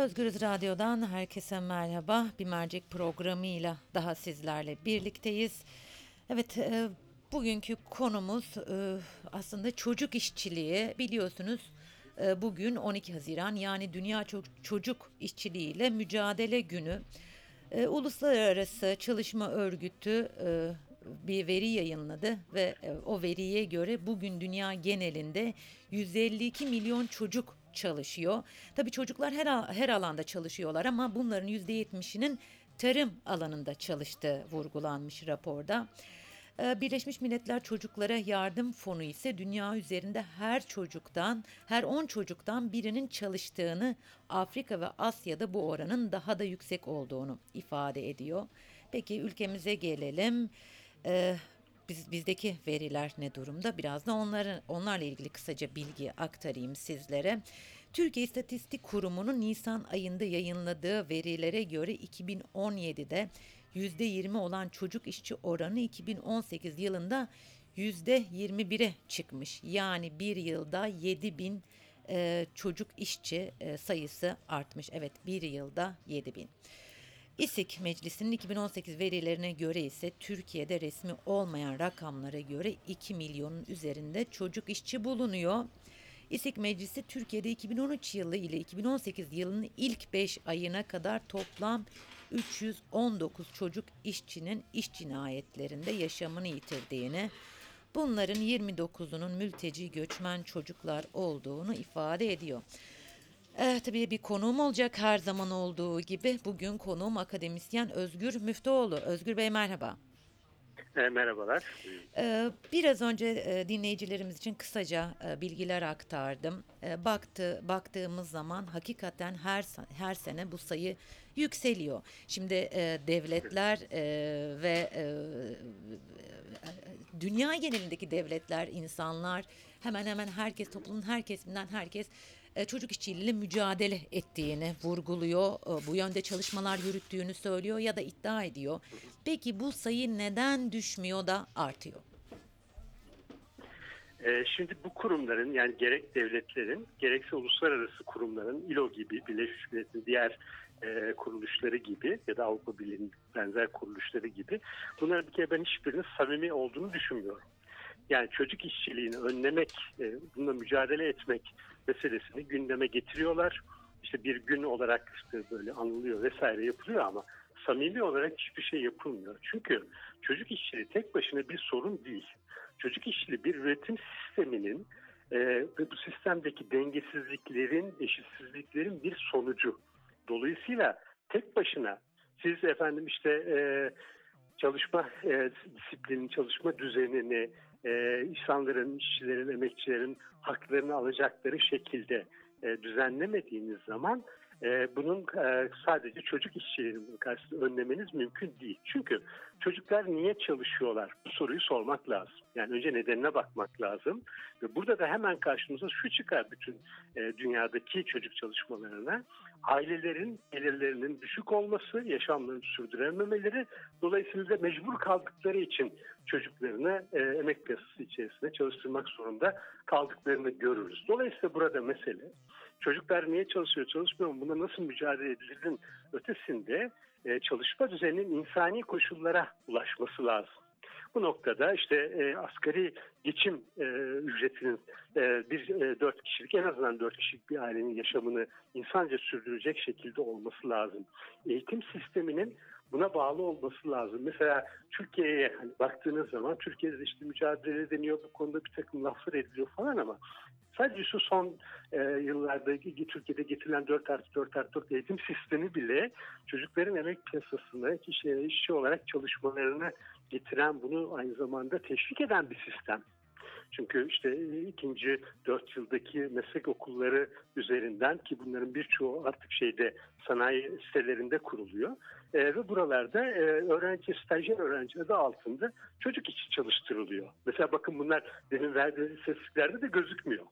Özgürüz Radyo'dan herkese merhaba. Bir mercek programıyla daha sizlerle birlikteyiz. Evet, e, bugünkü konumuz e, aslında çocuk işçiliği. Biliyorsunuz e, bugün 12 Haziran yani Dünya Ço- Çocuk İşçiliğiyle Mücadele Günü. E, Uluslararası Çalışma Örgütü e, bir veri yayınladı ve e, o veriye göre bugün dünya genelinde 152 milyon çocuk çalışıyor. Tabii çocuklar her her alanda çalışıyorlar ama bunların %70'inin tarım alanında çalıştığı vurgulanmış raporda. Ee, Birleşmiş Milletler Çocuklara Yardım Fonu ise dünya üzerinde her çocuktan, her 10 çocuktan birinin çalıştığını, Afrika ve Asya'da bu oranın daha da yüksek olduğunu ifade ediyor. Peki ülkemize gelelim. Ee, biz, bizdeki veriler ne durumda? Biraz da onların onlarla ilgili kısaca bilgi aktarayım sizlere. Türkiye İstatistik Kurumu'nun Nisan ayında yayınladığı verilere göre 2017'de %20 olan çocuk işçi oranı 2018 yılında %21'e çıkmış. Yani bir yılda 7 bin e, çocuk işçi e, sayısı artmış. Evet bir yılda 7 bin. İSİK Meclisi'nin 2018 verilerine göre ise Türkiye'de resmi olmayan rakamlara göre 2 milyonun üzerinde çocuk işçi bulunuyor. İSİK Meclisi Türkiye'de 2013 yılı ile 2018 yılının ilk 5 ayına kadar toplam 319 çocuk işçinin iş cinayetlerinde yaşamını yitirdiğini, bunların 29'unun mülteci göçmen çocuklar olduğunu ifade ediyor. Eh, tabii bir konuğum olacak her zaman olduğu gibi. Bugün konuğum akademisyen Özgür Müftüoğlu. Özgür Bey merhaba. E, merhabalar. Ee, Biraz önce e, dinleyicilerimiz için kısaca e, bilgiler aktardım. E, Baktı, baktığımız zaman hakikaten her her sene bu sayı yükseliyor. Şimdi e, devletler e, ve e, dünya genelindeki devletler, insanlar hemen hemen herkes toplumun her kesiminden herkes çocuk işçiliğiyle mücadele ettiğini vurguluyor. E, Bu yönde çalışmalar yürüttüğünü söylüyor ya da iddia ediyor. Peki bu sayı neden düşmüyor da artıyor? E, şimdi bu kurumların yani gerek devletlerin gerekse uluslararası kurumların ILO gibi Birleşmiş Milletler'in diğer e, kuruluşları gibi ya da Avrupa Birliği'nin benzer kuruluşları gibi bunların bir kere ben hiçbirinin samimi olduğunu düşünmüyorum. Yani çocuk işçiliğini önlemek, e, bununla mücadele etmek meselesini gündeme getiriyorlar. İşte bir gün olarak işte böyle anılıyor vesaire yapılıyor ama samimi olarak hiçbir şey yapılmıyor. Çünkü çocuk işçiliği tek başına bir sorun değil. Çocuk işçiliği bir üretim sisteminin e, ve bu sistemdeki dengesizliklerin, eşitsizliklerin bir sonucu. Dolayısıyla tek başına siz efendim işte e, çalışma e, disiplinin, çalışma düzenini, e, insanların, işçilerin, emekçilerin haklarını alacakları şekilde e, düzenlemediğiniz zaman e, bunun e, sadece çocuk işçilerinin karşısında önlemeniz mümkün değil. Çünkü çocuklar niye çalışıyorlar? Bu soruyu sormak lazım. Yani önce nedenine bakmak lazım. Ve burada da hemen karşımıza şu çıkar bütün e, dünyadaki çocuk çalışmalarına. Ailelerin gelirlerinin düşük olması, yaşamlarını sürdürememeleri, dolayısıyla mecbur kaldıkları için çocuklarını e, emek piyasası içerisinde çalıştırmak zorunda kaldıklarını görürüz. Dolayısıyla burada mesele çocuklar niye çalışıyor, çalışmıyor mu, buna nasıl mücadele edilirinin ötesinde e, çalışma düzeninin insani koşullara ulaşması lazım. Bu noktada işte e, asgari geçim e, ücretinin e, bir e, dört kişilik en azından dört kişilik bir ailenin yaşamını insanca sürdürecek şekilde olması lazım. Eğitim sisteminin buna bağlı olması lazım. Mesela Türkiye'ye hani baktığınız zaman Türkiye'de işte mücadele deniyor bu konuda bir takım laflar ediliyor falan ama sadece şu son e, yıllarda Türkiye'de getirilen 4 artı 4 artı 4 eğitim sistemi bile çocukların emek piyasasında kişi, işçi olarak çalışmalarını getiren bunu aynı zamanda teşvik eden bir sistem. Çünkü işte ikinci dört yıldaki meslek okulları üzerinden ki bunların birçoğu artık şeyde sanayi sitelerinde kuruluyor. E, ve buralarda e, öğrenci, stajyer öğrenci adı altında çocuk işçi çalıştırılıyor. Mesela bakın bunlar demin verdiğiniz istatistiklerde de gözükmüyor.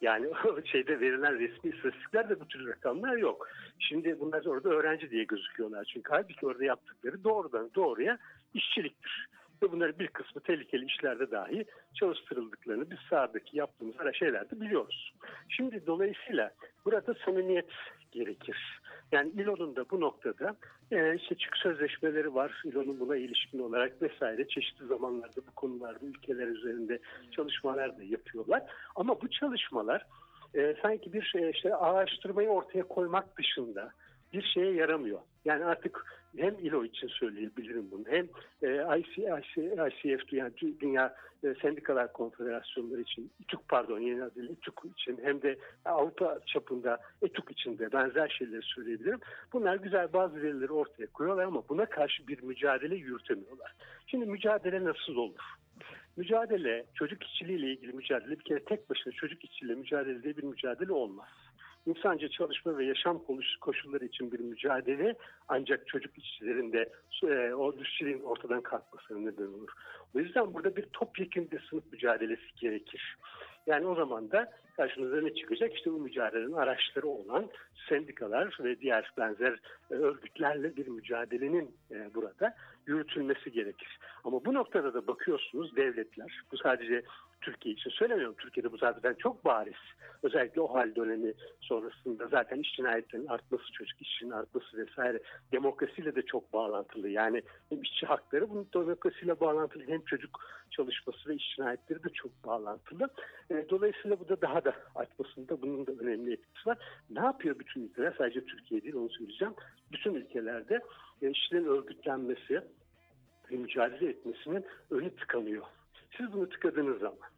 Yani şeyde verilen resmi istatistiklerde bu tür rakamlar yok. Şimdi bunlar orada öğrenci diye gözüküyorlar. Çünkü halbuki orada yaptıkları doğrudan doğruya işçiliktir. ve bunların bir kısmı tehlikeli işlerde dahi çalıştırıldıklarını biz sahadaki yaptığımız ara şeylerde biliyoruz. Şimdi dolayısıyla burada samimiyet gerekir. Yani İLO'nun da bu noktada e, işte çık sözleşmeleri var. İLO'nun buna ilişkin olarak vesaire çeşitli zamanlarda bu konularda ülkeler üzerinde çalışmalar da yapıyorlar. Ama bu çalışmalar e, sanki bir şey işte araştırmayı ortaya koymak dışında bir şeye yaramıyor. Yani artık hem ILO için söyleyebilirim bunu hem e, IC, IC, ICF yani Dü- Dünya e, Sendikalar Konfederasyonları için İTÜK pardon yeni adıyla İTÜK için hem de Avrupa çapında ETÜK için de benzer şeyleri söyleyebilirim. Bunlar güzel bazı verileri ortaya koyuyorlar ama buna karşı bir mücadele yürütemiyorlar. Şimdi mücadele nasıl olur? Mücadele, çocuk işçiliğiyle ilgili mücadele bir kere tek başına çocuk işçiliğiyle mücadele diye bir mücadele olmaz. İnsanca çalışma ve yaşam koşulları için bir mücadele ancak çocuk işçilerin de e, o işçiliğin ortadan kalkmasına neden olur. O yüzden burada bir topyekun bir sınıf mücadelesi gerekir. Yani o zaman da karşımıza ne çıkacak? İşte bu mücadelenin araçları olan sendikalar ve diğer benzer e, örgütlerle bir mücadelenin e, burada yürütülmesi gerekir. Ama bu noktada da bakıyorsunuz devletler, bu sadece Türkiye için söylemiyorum. Türkiye'de bu zaten çok bariz. Özellikle o hal dönemi sonrasında zaten iş cinayetlerinin artması, çocuk işinin artması vesaire demokrasiyle de çok bağlantılı. Yani hem işçi hakları bunun demokrasiyle bağlantılı hem çocuk çalışması ve iş cinayetleri de çok bağlantılı. E, Dolayısıyla bu da daha da artmasında bunun da önemli etkisi var. Ne yapıyor bütün ülkeler? Sadece Türkiye değil onu söyleyeceğim. Bütün ülkelerde e, işçilerin örgütlenmesi mücadele etmesinin önü tıkanıyor. Siz bunu tıkadığınız zaman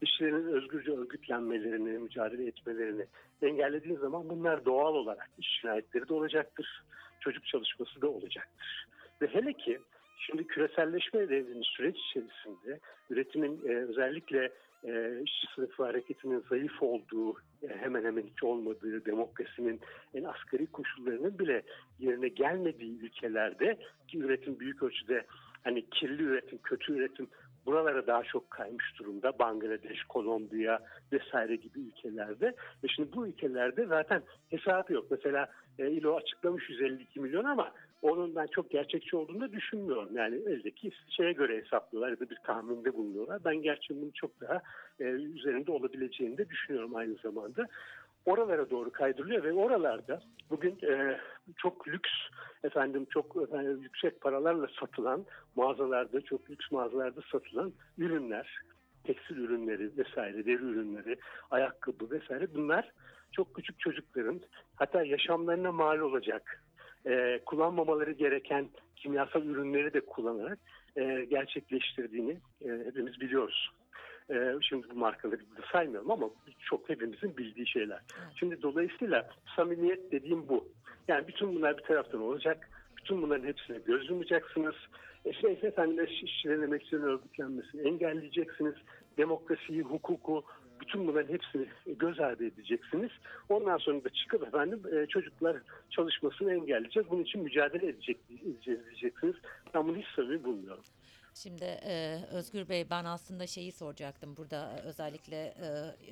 işçilerin özgürce örgütlenmelerini, mücadele etmelerini engellediğiniz zaman bunlar doğal olarak iş cinayetleri de olacaktır. Çocuk çalışması da olacaktır. Ve hele ki şimdi küreselleşme dediğimiz süreç içerisinde üretimin e, özellikle e, işçi sınıfı hareketinin zayıf olduğu, e, hemen hemen hiç olmadığı, demokrasinin en asgari koşullarının bile yerine gelmediği ülkelerde ki üretim büyük ölçüde hani kirli üretim, kötü üretim buralara daha çok kaymış durumda. Bangladeş, Kolombiya vesaire gibi ülkelerde. Ve şimdi bu ülkelerde zaten hesabı yok. Mesela e, İLO açıklamış 152 milyon ama onun ben çok gerçekçi olduğunu da düşünmüyorum. Yani eldeki şeye göre hesaplıyorlar ya da bir tahminde bulunuyorlar. Ben gerçi bunun çok daha e, üzerinde olabileceğini de düşünüyorum aynı zamanda. Oralara doğru kaydırılıyor ve oralarda bugün e, çok lüks efendim çok efendim, yüksek paralarla satılan mağazalarda çok lüks mağazalarda satılan ürünler tekstil ürünleri vesaire deri ürünleri ayakkabı vesaire bunlar çok küçük çocukların hatta yaşamlarına mal olacak e, kullanmamaları gereken kimyasal ürünleri de kullanarak e, gerçekleştirdiğini e, hepimiz biliyoruz. E, şimdi bu markaları burada saymıyorum ama çok hepimizin bildiği şeyler. Şimdi dolayısıyla samimiyet dediğim bu. Yani bütün bunlar bir taraftan olacak. Bütün bunların hepsine göz yumacaksınız. E, işte efendim işçilerin emekçilerin örgütlenmesini engelleyeceksiniz. Demokrasiyi, hukuku, bütün bunların hepsini göz ardı edeceksiniz. Ondan sonra da çıkıp efendim e, çocuklar çalışmasını engelleyeceğiz. Bunun için mücadele edecek, edeceğiz diyeceksiniz. Ben bunu hiç samimi bulmuyorum. Şimdi e, Özgür Bey ben aslında şeyi soracaktım burada e, özellikle e,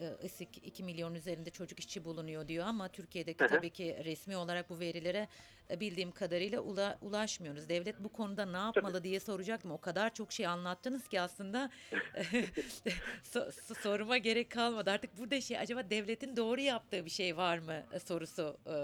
e, ISİK 2 milyon üzerinde çocuk işçi bulunuyor diyor ama Türkiye'deki Hı hı. tabii ki resmi olarak bu verilere e, bildiğim kadarıyla ula- ulaşmıyoruz. Devlet bu konuda ne yapmalı diye soracaktım. O kadar çok şey anlattınız ki aslında so- so- soruma gerek kalmadı. Artık burada şey acaba devletin doğru yaptığı bir şey var mı sorusu e,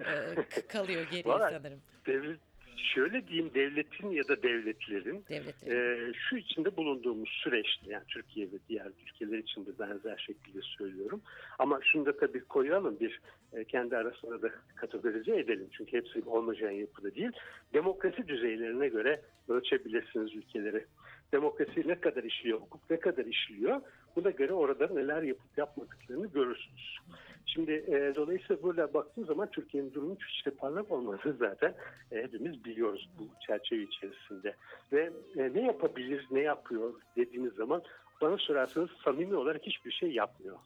e, kalıyor geriye sanırım. Devlet, şöyle diyeyim devletin ya da devletlerin. Ee, şu içinde bulunduğumuz süreçte yani Türkiye ve diğer ülkeler için de benzer şekilde söylüyorum. Ama şunu da tabii koyalım bir e, kendi arasında da kategorize edelim. Çünkü hepsi homojen yapıda değil. Demokrasi düzeylerine göre ölçebilirsiniz ülkeleri. Demokrasi ne kadar işliyor, hukuk ne kadar işliyor buna göre orada neler yapıp yapmadıklarını görürsünüz. Şimdi e, dolayısıyla böyle baktığım zaman Türkiye'nin durumu hiç de parlak olmadığını zaten e, hepimiz biliyoruz bu çerçeve içerisinde. Ve e, ne yapabilir, ne yapıyor dediğiniz zaman bana sorarsanız samimi olarak hiçbir şey yapmıyor.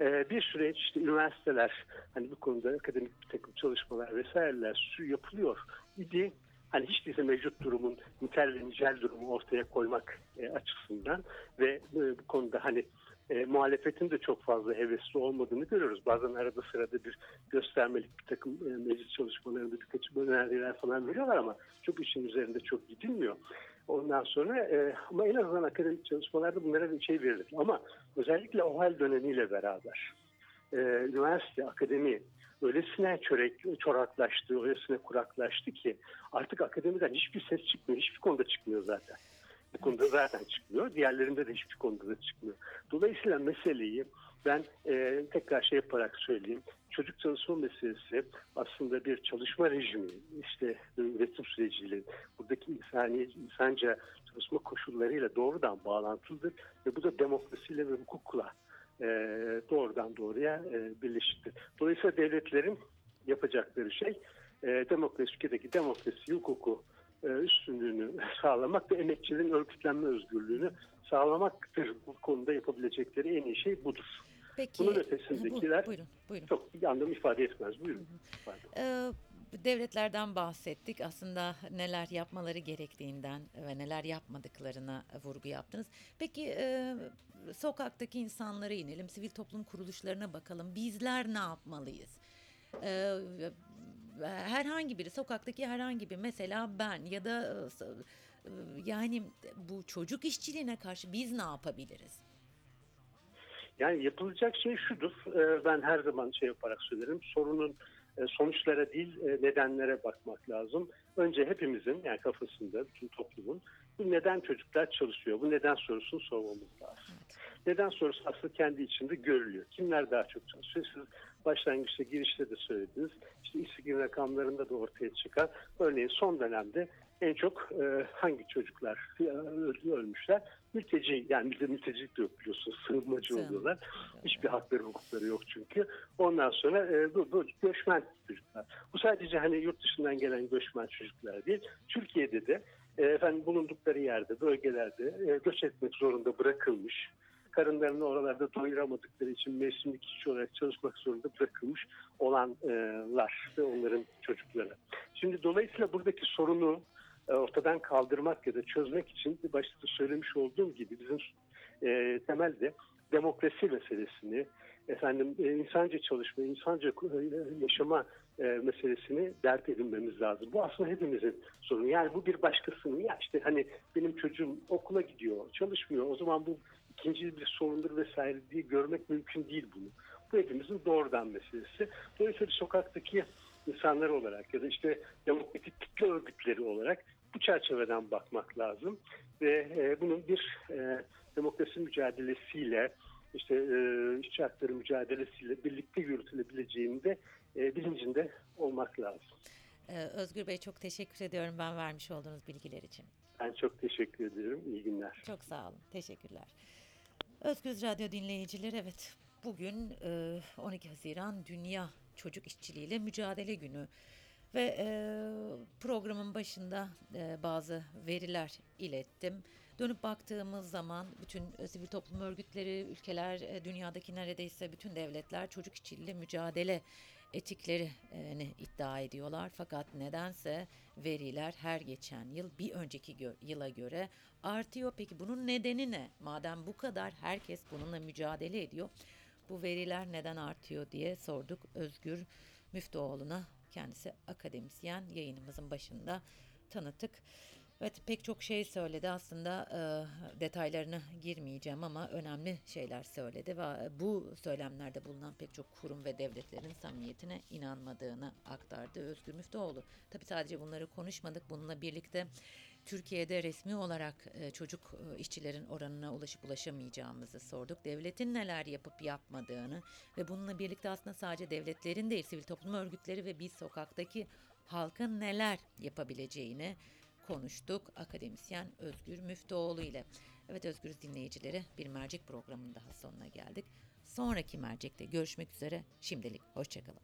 E, bir süreç işte üniversiteler hani bu konuda akademik bir takım çalışmalar vesaireler su yapılıyor idi. Hani hiç değilse mevcut durumun nitel ve nicel durumu ortaya koymak e, açısından ve e, bu konuda hani e, muhalefetin de çok fazla hevesli olmadığını görüyoruz. Bazen arada sırada bir göstermelik bir takım e, meclis çalışmalarında birkaç öneriler falan veriyorlar ama çok işin üzerinde çok gidilmiyor. Ondan sonra e, ama en azından akademik çalışmalarda bunlara bir şey verildi. Ama özellikle OHAL dönemiyle beraber e, üniversite, akademi öylesine çörek, çoraklaştı, öylesine kuraklaştı ki artık akademiden hiçbir ses çıkmıyor. Hiçbir konuda çıkmıyor zaten. Bu konuda zaten çıkmıyor. Diğerlerinde de hiçbir konuda da çıkmıyor. Dolayısıyla meseleyi ben e, tekrar şey yaparak söyleyeyim. Çocuk çalışma meselesi aslında bir çalışma rejimi, işte üretim süreciyle, buradaki insani, insanca çalışma koşullarıyla doğrudan bağlantılıdır. Ve bu da demokrasiyle ve hukukla e, doğrudan doğruya e, birleşiktir. Dolayısıyla devletlerin yapacakları şey e, demokrasi, ülkedeki demokrasi, hukuku üstünlüğünü sağlamak ve emekçilerin örgütlenme özgürlüğünü sağlamaktır. Bu konuda yapabilecekleri en iyi şey budur. Peki, Bunun ötesindekiler- Bu- buyurun, buyurun. Çok bir anlam ifade etmez. Buyurun. Ee, devletlerden bahsettik. Aslında neler yapmaları gerektiğinden ve neler yapmadıklarına vurgu yaptınız. Peki e, sokaktaki insanlara inelim, sivil toplum kuruluşlarına bakalım. Bizler ne yapmalıyız? Ee, herhangi biri, sokaktaki herhangi bir mesela ben ya da yani bu çocuk işçiliğine karşı biz ne yapabiliriz? Yani yapılacak şey şudur. Ben her zaman şey yaparak söylerim. Sorunun sonuçlara değil nedenlere bakmak lazım. Önce hepimizin yani kafasında bütün toplumun bu neden çocuklar çalışıyor? Bu neden sorusunu sormamız lazım. Neden sorusu aslında kendi içinde görülüyor. Kimler daha çok çalışıyor? Siz başlangıçta girişte de söylediniz. İşte işsizlik rakamlarında da ortaya çıkar. Örneğin son dönemde en çok e, hangi çocuklar e, öl- ölmüşler? Mülteci yani bizde mültecilik de yok biliyorsunuz. Sığınmacı Sığın- oluyorlar. Hiçbir hakları hukukları yok çünkü. Ondan sonra e, bu, bu göçmen çocuklar. Bu sadece hani yurt dışından gelen göçmen çocuklar değil. Türkiye'de de e, efendim bulundukları yerde, bölgelerde e, göç etmek zorunda bırakılmış. Karınlarını oralarda doyuramadıkları için mevsimlik işçi olarak çalışmak zorunda bırakılmış olanlar ve onların çocukları. Şimdi dolayısıyla buradaki sorunu e, ortadan kaldırmak ya da çözmek için başta da söylemiş olduğum gibi bizim e, temelde demokrasi meselesini, efendim e, insanca çalışma, insanca yaşama meselesini dert edinmemiz lazım. Bu aslında hepimizin sorunu. Yani bu bir başkasının ya işte hani benim çocuğum okula gidiyor, çalışmıyor. O zaman bu ikinci bir sorundur vesaire diye görmek mümkün değil bunu. Bu hepimizin doğrudan meselesi. Dolayısıyla sokaktaki insanlar olarak ya da işte demokratik kitle örgütleri olarak bu çerçeveden bakmak lazım ve e, bunun bir e, demokrasi mücadelesiyle işte e, işçi hakları mücadelesiyle birlikte yürütülebileceğini de e, bilincinde olmak lazım. Ee, Özgür Bey çok teşekkür ediyorum ben vermiş olduğunuz bilgiler için. Ben çok teşekkür ederim. İyi günler. Çok sağ olun. Teşekkürler. Özgüz Radyo dinleyicileri evet bugün e, 12 Haziran Dünya Çocuk İşçiliğiyle Mücadele Günü ve e, programın başında e, bazı veriler ilettim. Dönüp baktığımız zaman bütün e, sivil toplum örgütleri, ülkeler, e, dünyadaki neredeyse bütün devletler çocuk işçiliğiyle mücadele etiklerini iddia ediyorlar. Fakat nedense veriler her geçen yıl bir önceki gö- yıla göre artıyor. Peki bunun nedeni ne? Madem bu kadar herkes bununla mücadele ediyor, bu veriler neden artıyor diye sorduk Özgür Müftüoğlu'na. Kendisi akademisyen yayınımızın başında tanıttık. Evet pek çok şey söyledi aslında e, detaylarına girmeyeceğim ama önemli şeyler söyledi ve bu söylemlerde bulunan pek çok kurum ve devletlerin samimiyetine inanmadığını aktardı Özgür Müftüoğlu. Tabi sadece bunları konuşmadık bununla birlikte Türkiye'de resmi olarak e, çocuk e, işçilerin oranına ulaşıp ulaşamayacağımızı sorduk. Devletin neler yapıp yapmadığını ve bununla birlikte aslında sadece devletlerin değil sivil toplum örgütleri ve biz sokaktaki halkın neler yapabileceğini konuştuk akademisyen Özgür Müftüoğlu ile. Evet Özgür dinleyicileri bir mercek programının daha sonuna geldik. Sonraki mercekte görüşmek üzere. Şimdilik hoşçakalın.